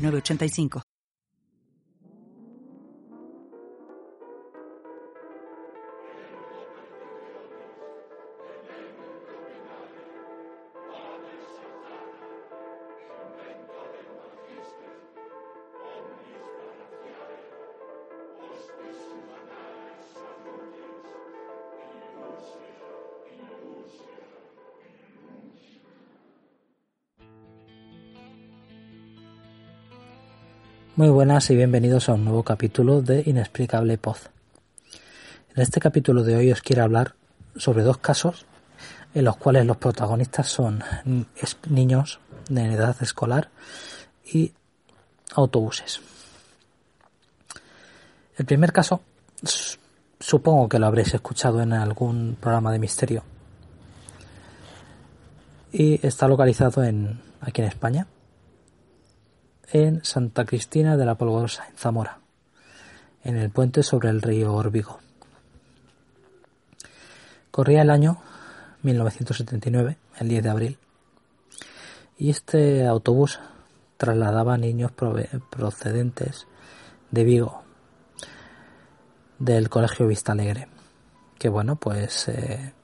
985. Muy buenas y bienvenidos a un nuevo capítulo de Inexplicable Poz. En este capítulo de hoy os quiero hablar sobre dos casos en los cuales los protagonistas son niños de edad escolar y autobuses. El primer caso, supongo que lo habréis escuchado en algún programa de misterio y está localizado aquí en España en Santa Cristina de la Polvorosa, en Zamora, en el puente sobre el río Orbigo. Corría el año 1979, el 10 de abril, y este autobús trasladaba niños procedentes de Vigo, del Colegio Vista Alegre, que bueno, pues eh,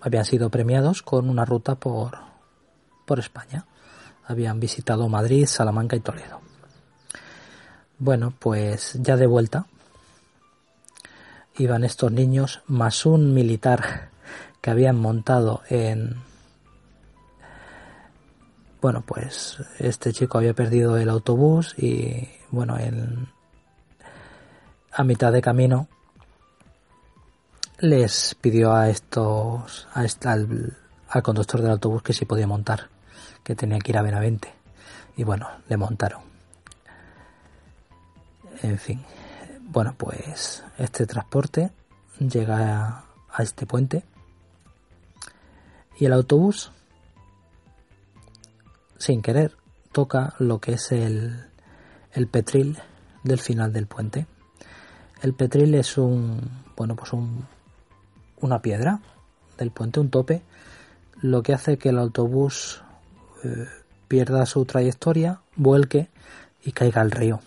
habían sido premiados con una ruta por, por España habían visitado Madrid, Salamanca y Toledo. Bueno, pues ya de vuelta iban estos niños más un militar que habían montado en... Bueno, pues este chico había perdido el autobús y bueno, en... a mitad de camino les pidió a estos, a al, al conductor del autobús que si podía montar que tenía que ir a Benavente. Y bueno, le montaron. En fin, bueno, pues este transporte llega a, este puente y el autobús, sin querer, toca lo que es el, el petril del final del puente. El petril es un, bueno, pues un, una piedra del puente, un tope, lo que hace que el autobús eh, pierda su trayectoria, vuelque y caiga al río,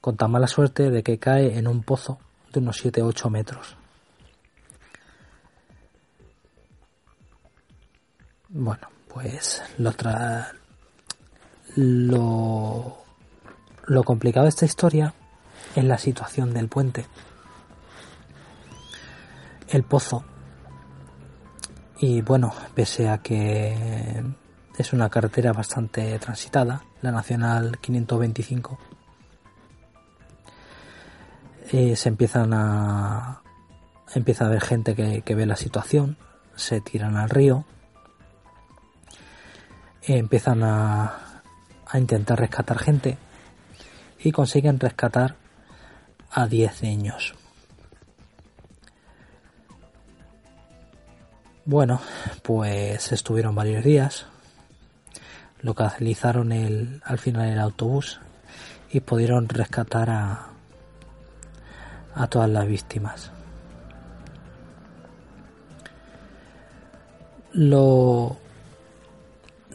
con tan mala suerte de que cae en un pozo de unos 7-8 metros. Bueno, pues lo, lo, lo complicado de esta historia es la situación del puente. El pozo. Y bueno, pese a que es una carretera bastante transitada, la Nacional 525. Eh, se empiezan a empieza a haber gente que, ve la situación, se tiran al río, empiezan a, a intentar rescatar gente y consiguen rescatar a 10 niños. Bueno, pues estuvieron varios días, localizaron el, al final el autobús y pudieron rescatar a, a todas las víctimas. Lo,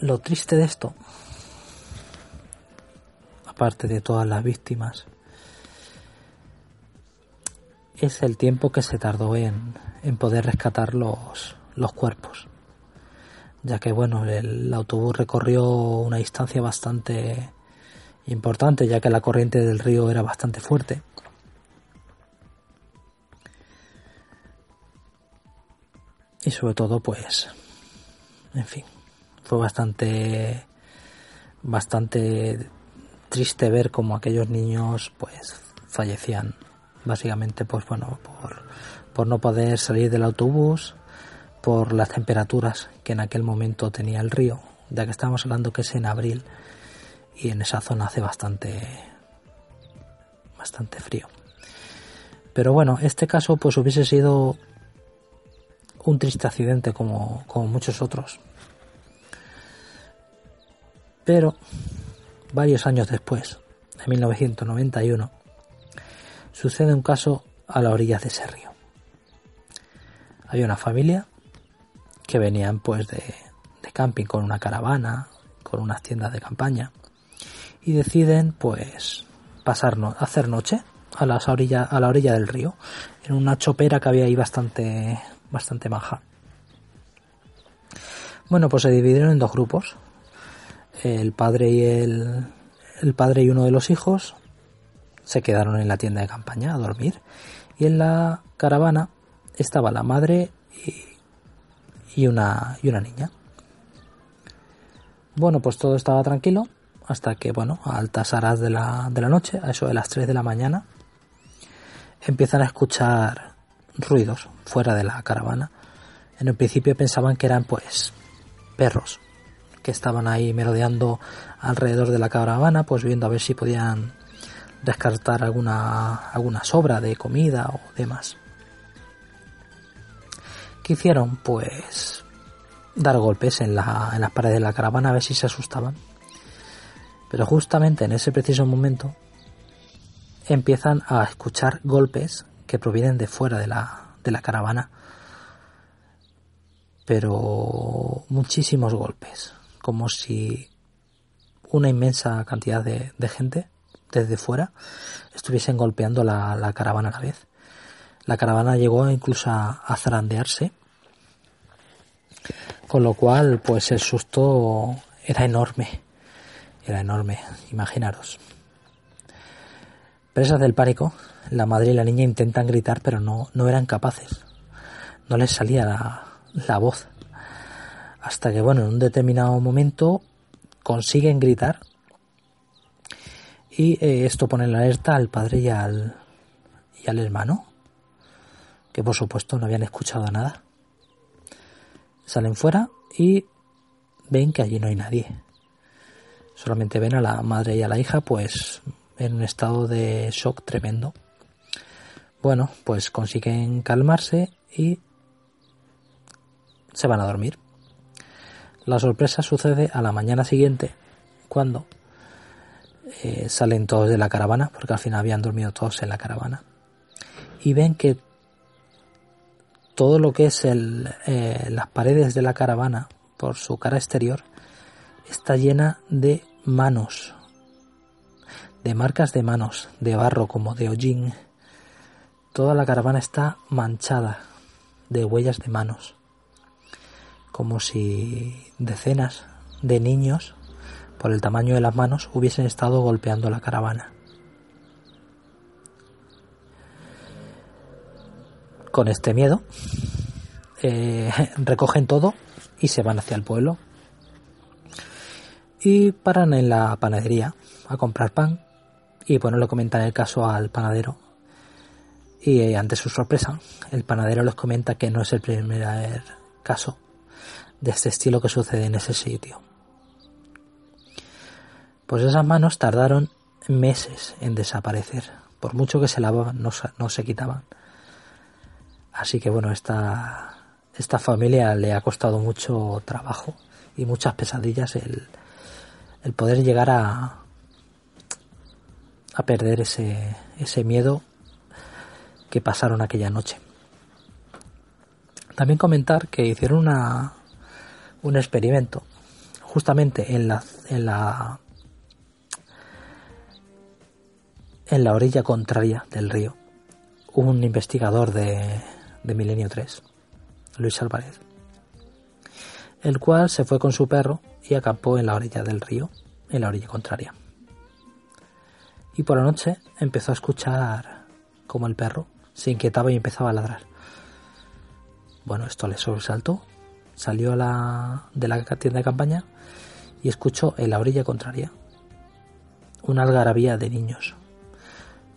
lo triste de esto, aparte de todas las víctimas, es el tiempo que se tardó en, en poder rescatar los, los cuerpos ya que bueno, el autobús recorrió una distancia bastante importante, ya que la corriente del río era bastante fuerte. Y sobre todo, pues, en fin, fue bastante, bastante triste ver como aquellos niños, pues, fallecían, básicamente, pues bueno, por, por no poder salir del autobús, por las temperaturas que en aquel momento tenía el río, ya que estamos hablando que es en abril y en esa zona hace bastante bastante frío. Pero bueno, este caso pues hubiese sido un triste accidente como, como muchos otros. Pero varios años después, en 1991, sucede un caso a la orilla de ese río. Hay una familia que venían pues de, camping con una caravana, con unas tiendas de campaña y deciden pues pasar hacer noche a las orillas a la orilla del río en una chopera que había ahí bastante bastante maja. Bueno, pues se dividieron en dos grupos. El padre y el, el padre y uno de los hijos se quedaron en la tienda de campaña a dormir y en la caravana estaba la madre y, una, y una niña. Bueno, pues todo estaba tranquilo hasta que, bueno, a altas horas de la, de la noche, a eso de las 3 de la mañana, empiezan a escuchar ruidos fuera de la caravana. En el principio pensaban que eran pues perros que estaban ahí merodeando alrededor de la caravana, pues viendo a ver si podían descartar alguna, alguna sobra de comida o demás. ¿Qué hicieron? Pues dar golpes en, la, en las paredes de la caravana a ver si se asustaban. Pero justamente en ese preciso momento empiezan a escuchar golpes que provienen de fuera de la, de la caravana. Pero muchísimos golpes, como si una inmensa cantidad de, gente desde fuera estuviesen golpeando la, caravana a la vez. La caravana llegó incluso a, zarandearse, con lo cual pues el susto era enorme, era enorme, imaginaros. Presas del pánico, la madre y la niña intentan gritar, pero no, no eran capaces. No les salía la, voz. Hasta que, bueno, en un determinado momento consiguen gritar. Y eh, esto pone en alerta al padre y al, y al hermano, que por supuesto no habían escuchado nada. Salen fuera y ven que allí no hay nadie. Solamente ven a la madre y a la hija, pues en un estado de shock tremendo. Bueno, pues consiguen calmarse y se van a dormir. La sorpresa sucede a la mañana siguiente, cuando eh, salen todos de la caravana, porque al final habían dormido todos en la caravana, y ven que todo lo que es el, eh, las paredes de la caravana, por su cara exterior, está llena de manos de marcas de manos, de barro como de hollín. Toda la caravana está manchada de huellas de manos, como si decenas de niños, por el tamaño de las manos, hubiesen estado golpeando la caravana. Con este miedo, eh, recogen todo y se van hacia el pueblo. Y paran en la panadería a comprar pan y bueno, le comentan el caso al panadero. Y eh, ante su sorpresa, el panadero les comenta que no es el primer caso de este estilo que sucede en ese sitio. Pues esas manos tardaron meses en desaparecer. Por mucho que se lavaban, no, no se quitaban. Así que bueno, esta, esta familia le ha costado mucho trabajo y muchas pesadillas el, el poder llegar a, a perder ese, ese miedo que pasaron aquella noche. También comentar que hicieron una, un experimento justamente en la, en la en la orilla contraria del río. Un investigador de, de Milenio 3, Luis Álvarez, el cual se fue con su perro y acampó en la orilla del río, en la orilla contraria y por la noche empezó a escuchar como el perro se inquietaba y empezaba a ladrar. Bueno, esto le sobresaltó, salió a la, de la tienda de campaña y escuchó en la orilla contraria una algarabía de niños,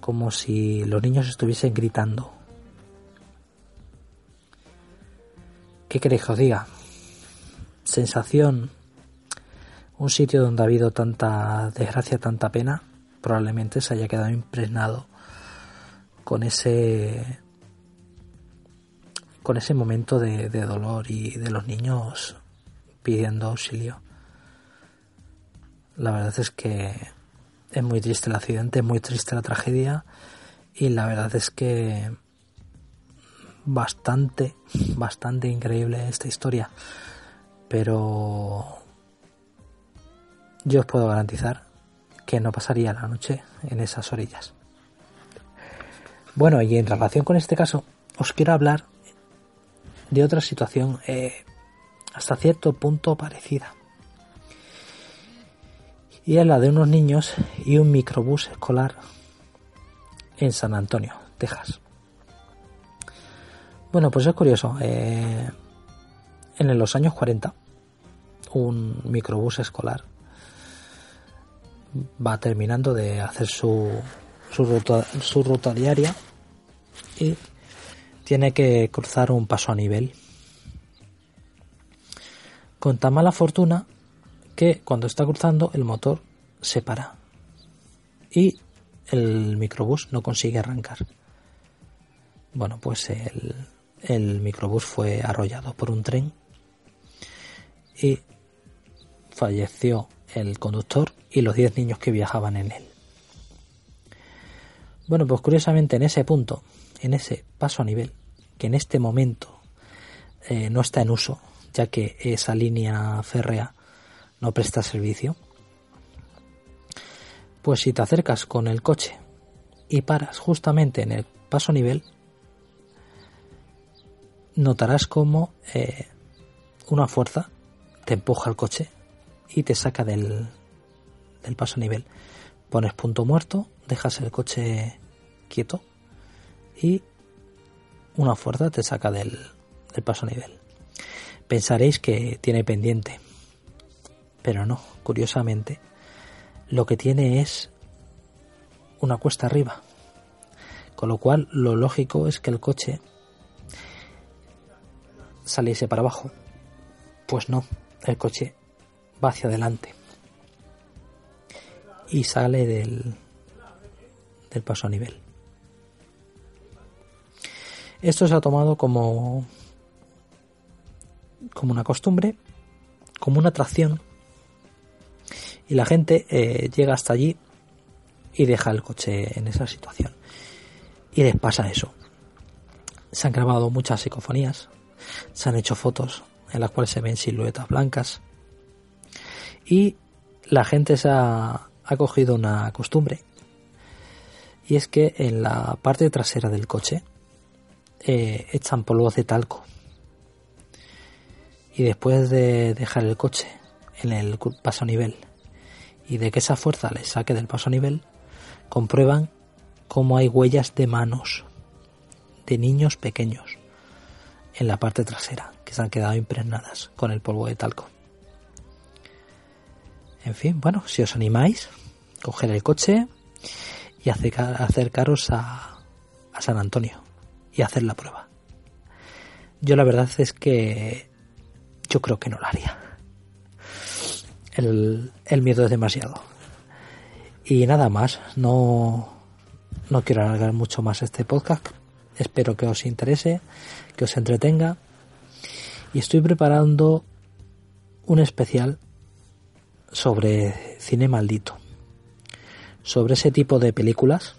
como si los niños estuviesen gritando. ¿Qué queréis que os diga? Sensación, un sitio donde ha habido tanta desgracia, tanta pena, probablemente se haya quedado impregnado con ese con ese momento de, de dolor y de los niños pidiendo auxilio. La verdad es que es muy triste el accidente, es muy triste la tragedia y la verdad es que bastante, bastante increíble esta historia. Pero yo os puedo garantizar que no pasaría la noche en esas orillas. Bueno, y en relación con este caso, os quiero hablar de otra situación eh, hasta cierto punto parecida. Y es la de unos niños y un microbús escolar en San Antonio, Texas. Bueno, pues es curioso. Eh, en los años 40, un microbús escolar va terminando de hacer su, ruta, su ruta diaria y tiene que cruzar un paso a nivel. Con tan mala fortuna que cuando está cruzando el motor se para y el microbús no consigue arrancar. Bueno, pues el, el microbús fue arrollado por un tren y falleció el conductor y los 10 niños que viajaban en él. Bueno, pues curiosamente en ese punto, en ese paso a nivel, que en este momento eh, no está en uso, ya que esa línea férrea no presta servicio, pues si te acercas con el coche y paras justamente en el paso a nivel, notarás como eh, una fuerza te empuja el coche y te saca del, del paso a nivel. Pones punto muerto, dejas el coche quieto y una fuerza te saca del, del paso a nivel. Pensaréis que tiene pendiente, pero no, curiosamente, lo que tiene es una cuesta arriba. Con lo cual, lo lógico es que el coche saliese para abajo. Pues no, el coche va hacia adelante y sale del, del paso a nivel. Esto se ha tomado como, como una costumbre, como una atracción, y la gente eh, llega hasta allí y deja el coche en esa situación. Y les pasa eso. Se han grabado muchas psicofonías, se han hecho fotos en las cuales se ven siluetas blancas. Y la gente se ha, cogido una costumbre. Y es que en la parte trasera del coche eh, echan polvo de talco. Y después de dejar el coche en el paso nivel y de que esa fuerza les saque del paso nivel comprueban cómo hay huellas de manos de niños pequeños en la parte trasera, que se han quedado impregnadas con el polvo de talco. En fin, bueno, si os animáis, coger el coche y acercaros a, San Antonio y hacer la prueba. Yo la verdad es que yo creo que no lo haría. El, el miedo es demasiado. Y nada más, no, no quiero alargar mucho más este podcast. Espero que os interese, que os entretenga. Y estoy preparando un especial sobre cine maldito. Sobre ese tipo de películas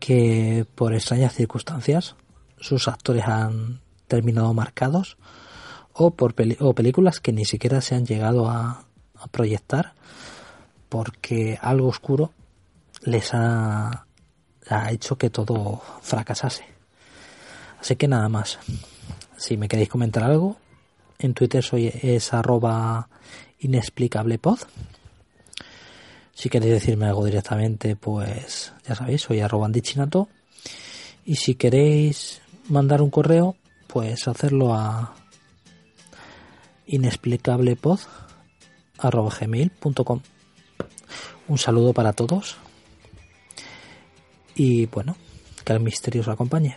que por extrañas circunstancias sus actores han terminado marcados o por o películas que ni siquiera se han llegado a, a proyectar porque algo oscuro les ha ha hecho que todo fracasase. Así que nada más. Si me queréis comentar algo, en Twitter soy es arroba inexplicablepod. Si queréis decirme algo directamente, pues ya sabéis, soy arroba andichinato. Y si queréis mandar un correo, pues hacerlo a inexplicablepod arroba gmail.com. Un saludo para todos y bueno, que el misterio os acompañe.